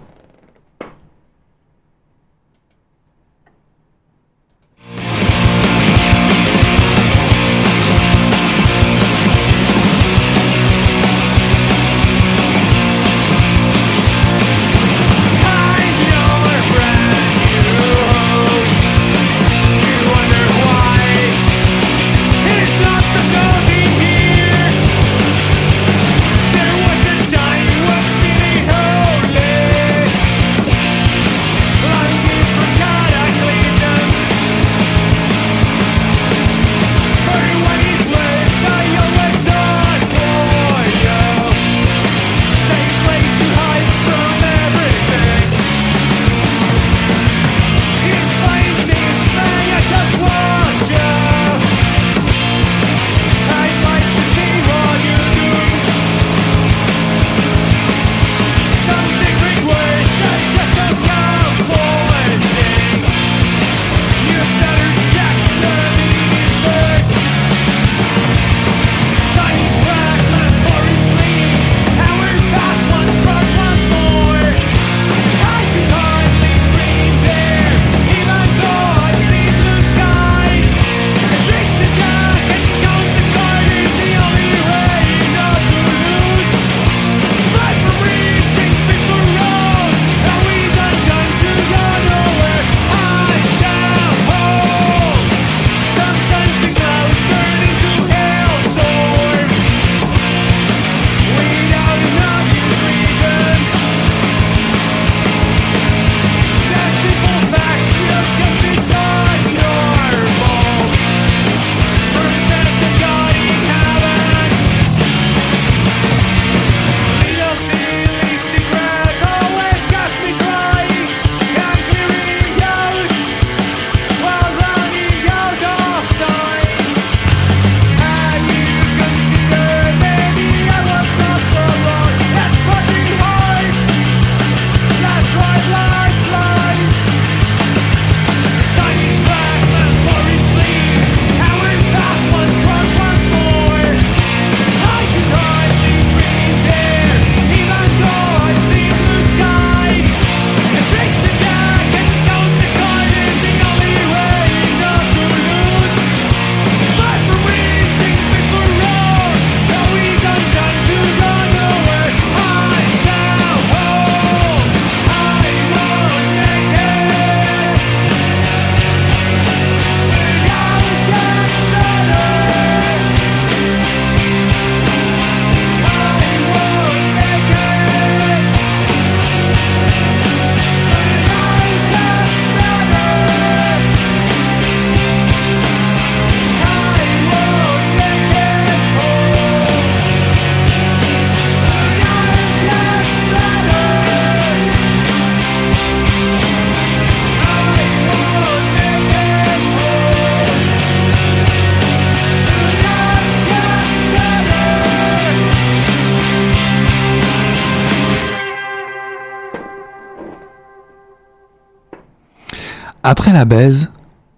Après la baise,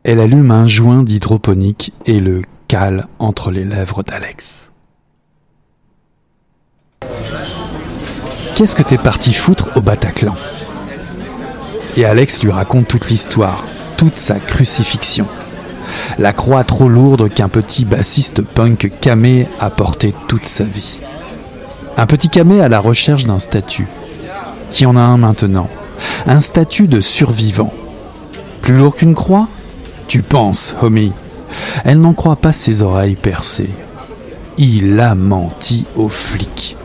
elle allume un joint d'hydroponique et le cale entre les lèvres d'Alex. Qu'est-ce que t'es parti foutre au Bataclan? Et Alex lui raconte toute l'histoire, toute sa crucifixion. La croix trop lourde qu'un petit bassiste punk camé a porté toute sa vie. Un petit camé à la recherche d'un statut. Qui en a un maintenant? Un statut de survivant. Plus lourd qu'une croix? Tu penses, homie. Elle n'en croit pas ses oreilles percées. Il a menti aux flics.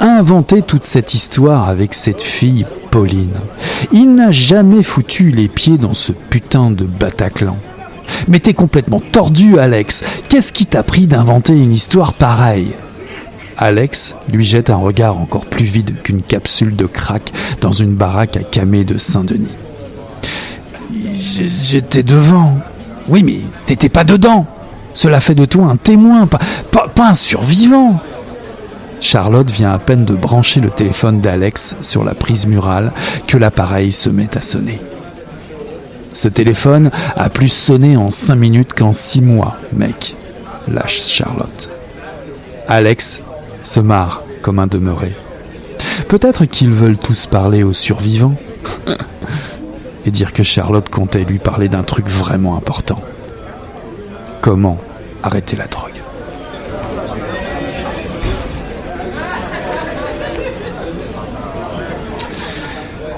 Inventé toute cette histoire avec cette fille Pauline. Il n'a jamais foutu les pieds dans ce putain de Bataclan. Mais t'es complètement tordu, Alex. Qu'est-ce qui t'a pris d'inventer une histoire pareille? Alex lui jette un regard encore plus vide qu'une capsule de crack dans une baraque à Camé de Saint-Denis. J'étais devant. Oui, mais t'étais pas dedans. Cela fait de toi un témoin, pas, pas, pas un survivant. Charlotte vient à peine de brancher le téléphone d'Alex sur la prise murale que l'appareil se met à sonner. Ce téléphone a plus sonné en cinq minutes qu'en six mois, mec, lâche Charlotte. Alex se marre comme un demeuré. Peut-être qu'ils veulent tous parler aux survivants *laughs* et dire que Charlotte comptait lui parler d'un truc vraiment important. Comment arrêter la drogue?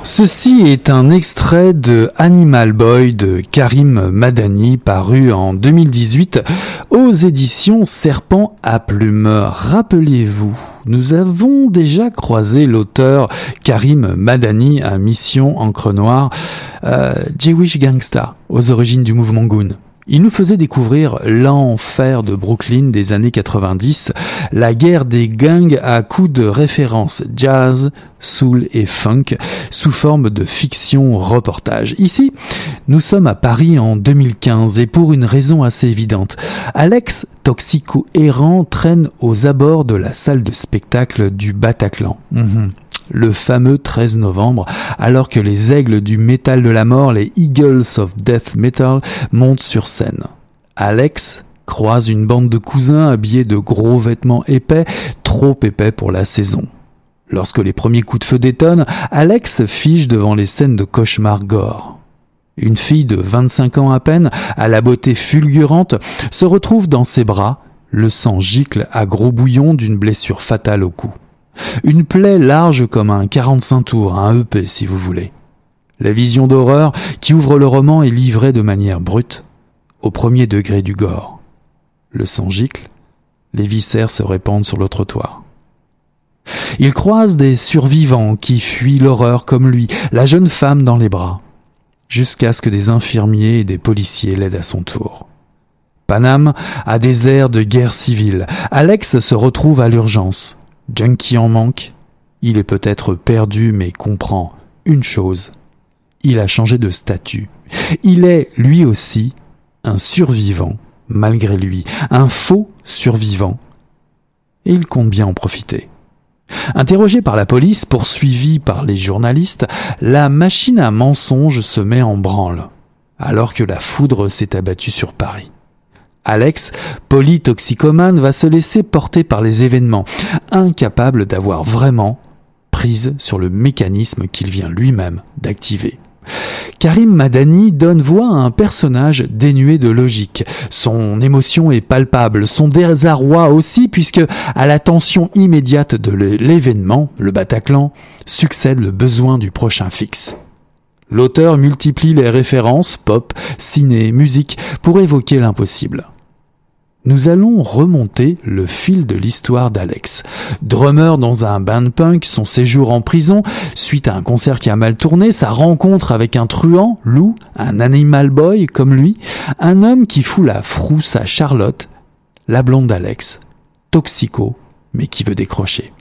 Ceci est un extrait de Animal Boy de Karim Madani paru en 2018 aux éditions Serpent à plumes. Rappelez-vous, nous avons déjà croisé l'auteur Karim Madani à Mission Encre Noire, euh, Jewish Gangsta, aux origines du mouvement Goon. Il nous faisait découvrir l'enfer de Brooklyn des années 90, la guerre des gangs à coups de références jazz, soul et funk sous forme de fiction reportage. Ici, nous sommes à Paris en 2015 et pour une raison assez évidente. Alex, toxico errant, traîne aux abords de la salle de spectacle du Bataclan. Mhm le fameux 13 novembre, alors que les aigles du métal de la mort, les Eagles of Death Metal, montent sur scène. Alex croise une bande de cousins habillés de gros vêtements épais, trop épais pour la saison. Lorsque les premiers coups de feu détonnent, Alex fige devant les scènes de cauchemar gore. Une fille de 25 ans à peine, à la beauté fulgurante, se retrouve dans ses bras, le sang gicle à gros bouillon d'une blessure fatale au cou. Une plaie large comme un 45 tours, un EP si vous voulez. La vision d'horreur qui ouvre le roman est livrée de manière brute, au premier degré du gore. Le sang gicle, les viscères se répandent sur le trottoir. Il croise des survivants qui fuient l'horreur comme lui, la jeune femme dans les bras, jusqu'à ce que des infirmiers et des policiers l'aident à son tour. Paname a des airs de guerre civile. Alex se retrouve à l'urgence. Junkie en manque, il est peut-être perdu mais comprend une chose, il a changé de statut. Il est, lui aussi, un survivant, malgré lui, un faux survivant. Et il compte bien en profiter. Interrogé par la police, poursuivi par les journalistes, la machine à mensonges se met en branle, alors que la foudre s'est abattue sur Paris. Alex, polytoxicomane, va se laisser porter par les événements, incapable d'avoir vraiment prise sur le mécanisme qu'il vient lui-même d'activer. Karim Madani donne voix à un personnage dénué de logique. Son émotion est palpable, son désarroi aussi, puisque à la tension immédiate de l'événement, le Bataclan, succède le besoin du prochain fixe. L'auteur multiplie les références pop, ciné, musique pour évoquer l'impossible. Nous allons remonter le fil de l'histoire d'Alex. Drummer dans un band punk, son séjour en prison, suite à un concert qui a mal tourné, sa rencontre avec un truand, Lou, un animal boy comme lui, un homme qui fout la frousse à Charlotte, la blonde d'Alex, toxico, mais qui veut décrocher.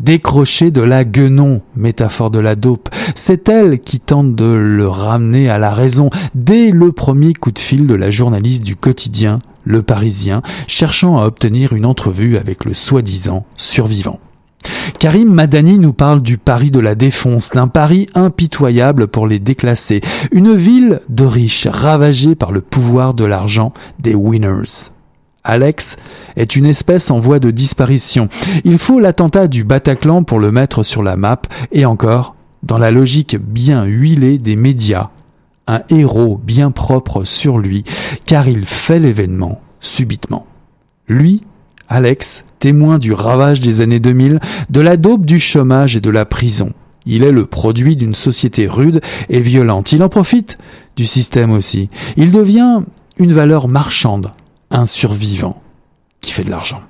Décrocher de la guenon, métaphore de la dope. C'est elle qui tente de le ramener à la raison dès le premier coup de fil de la journaliste du quotidien, Le Parisien, cherchant à obtenir une entrevue avec le soi-disant survivant. Karim Madani nous parle du Paris de la Défonce, d'un Paris impitoyable pour les déclassés, une ville de riches ravagée par le pouvoir de l'argent des winners. Alex est une espèce en voie de disparition. Il faut l'attentat du Bataclan pour le mettre sur la map et encore, dans la logique bien huilée des médias, un héros bien propre sur lui, car il fait l'événement subitement. Lui, Alex, témoin du ravage des années 2000, de la dope du chômage et de la prison. Il est le produit d'une société rude et violente. Il en profite du système aussi. Il devient une valeur marchande, un survivant qui fait de l'argent.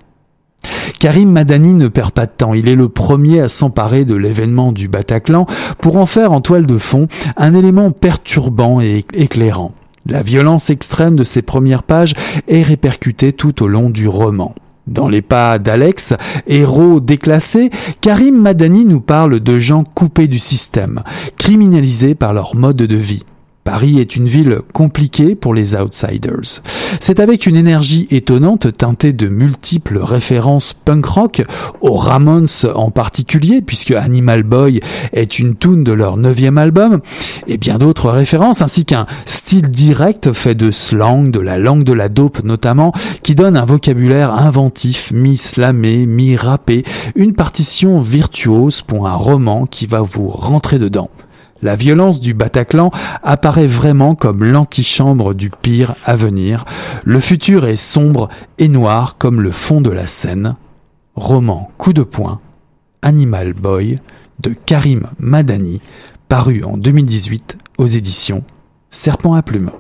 Karim Madani ne perd pas de temps. Il est le premier à s'emparer de l'événement du Bataclan pour en faire en toile de fond un élément perturbant et éclairant. La violence extrême de ses premières pages est répercutée tout au long du roman. Dans les pas d'Alex, héros déclassé, Karim Madani nous parle de gens coupés du système, criminalisés par leur mode de vie. Paris est une ville compliquée pour les outsiders. C'est avec une énergie étonnante teintée de multiples références punk rock, aux Ramones en particulier, puisque Animal Boy est une tune de leur neuvième album, et bien d'autres références, ainsi qu'un style direct fait de slang, de la langue de la dope notamment, qui donne un vocabulaire inventif, mi-slamé, mi-rappé, une partition virtuose pour un roman qui va vous rentrer dedans. La violence du Bataclan apparaît vraiment comme l'antichambre du pire à venir. Le futur est sombre et noir comme le fond de la scène. Roman coup de poing, Animal Boy de Karim Madani, paru en 2018 aux éditions Serpent à plumes.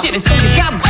现在就你干吧。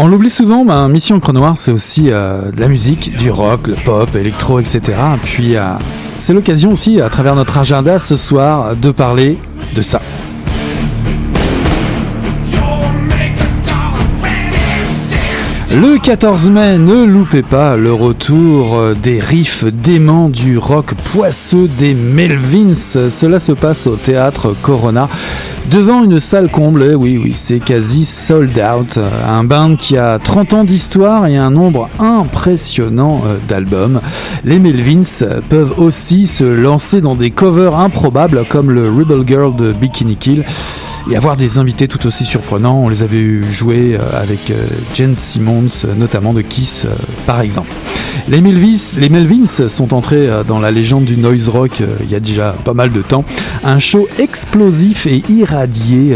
On l'oublie souvent, ben, Mission Creux Noir, c'est aussi euh, de la musique, du rock, le pop, électro, etc. Puis euh, c'est l'occasion aussi, à travers notre agenda ce soir, de parler de ça. Le 14 mai, ne loupez pas le retour euh, des riffs déments du rock poisseux des Melvins. Cela se passe au théâtre Corona. Devant une salle comble, eh oui, oui, c'est quasi sold out. Un band qui a 30 ans d'histoire et un nombre impressionnant euh, d'albums. Les Melvins peuvent aussi se lancer dans des covers improbables comme le Rebel Girl de Bikini Kill et avoir des invités tout aussi surprenants. On les avait eu jouer euh, avec euh, Jen Simmons, euh, notamment de Kiss, par exemple. Les Melvins, les Melvins sont entrés dans la légende du noise rock il y a déjà pas mal de temps. Un show explosif et irradié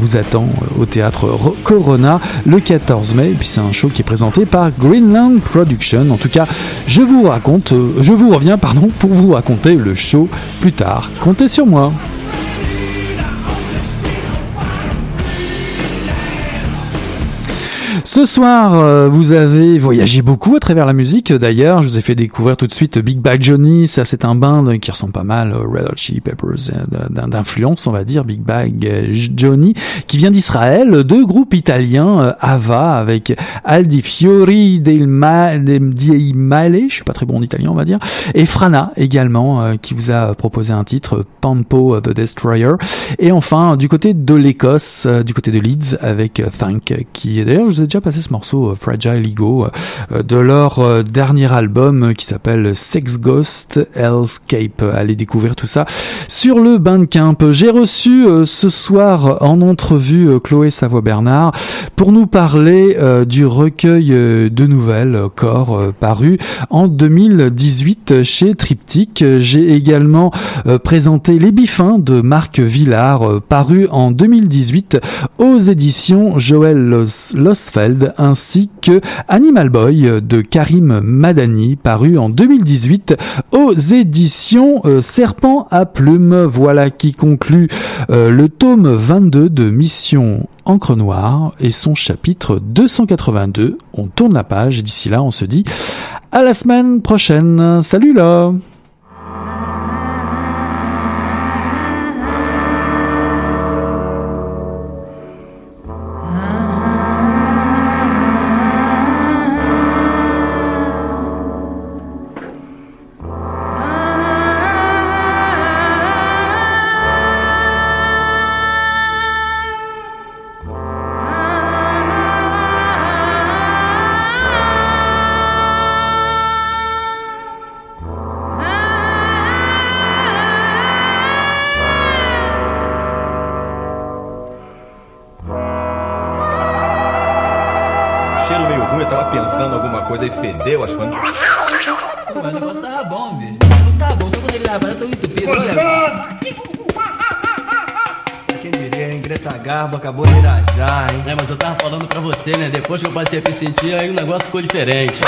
vous attend au théâtre Ro- Corona le 14 mai. Et puis c'est un show qui est présenté par Greenland Production. En tout cas, je vous raconte, je vous reviens pardon pour vous raconter le show plus tard. Comptez sur moi. Ce soir, euh, vous avez voyagé beaucoup à travers la musique. D'ailleurs, je vous ai fait découvrir tout de suite Big Bad Johnny. Ça, c'est un band qui ressemble pas mal au Red Hot Chili Peppers euh, d'influence, on va dire. Big Bad Johnny, qui vient d'Israël. Deux groupes italiens, euh, Ava avec Aldi Fiori del Ma- di Male, je suis pas très bon en italien, on va dire, et Frana également, euh, qui vous a proposé un titre, Pampo the Destroyer. Et enfin, du côté de l'Écosse, euh, du côté de Leeds, avec Thank, qui d'ailleurs, je vous ai déjà passé ce morceau, euh, Fragile Ego, euh, de leur euh, dernier album euh, qui s'appelle Sex Ghost Hellscape. Allez découvrir tout ça sur le Bandcamp. J'ai reçu euh, ce soir en entrevue euh, Chloé Savoie-Bernard pour nous parler euh, du recueil euh, de nouvelles euh, Corps euh, paru en 2018 chez Triptyque. J'ai également euh, présenté Les Biffins de Marc Villard euh, paru en 2018 aux éditions Joël Los- Ainsi que Animal Boy de Karim Madani paru en 2018 aux éditions euh, Serpent à plumes. Voilà qui conclut euh, le tome 22 de Mission Encre Noire et son chapitre 282. On tourne la page d'ici là on se dit à la semaine prochaine. Salut là Depois que eu passei a me sentir, aí o negócio ficou diferente.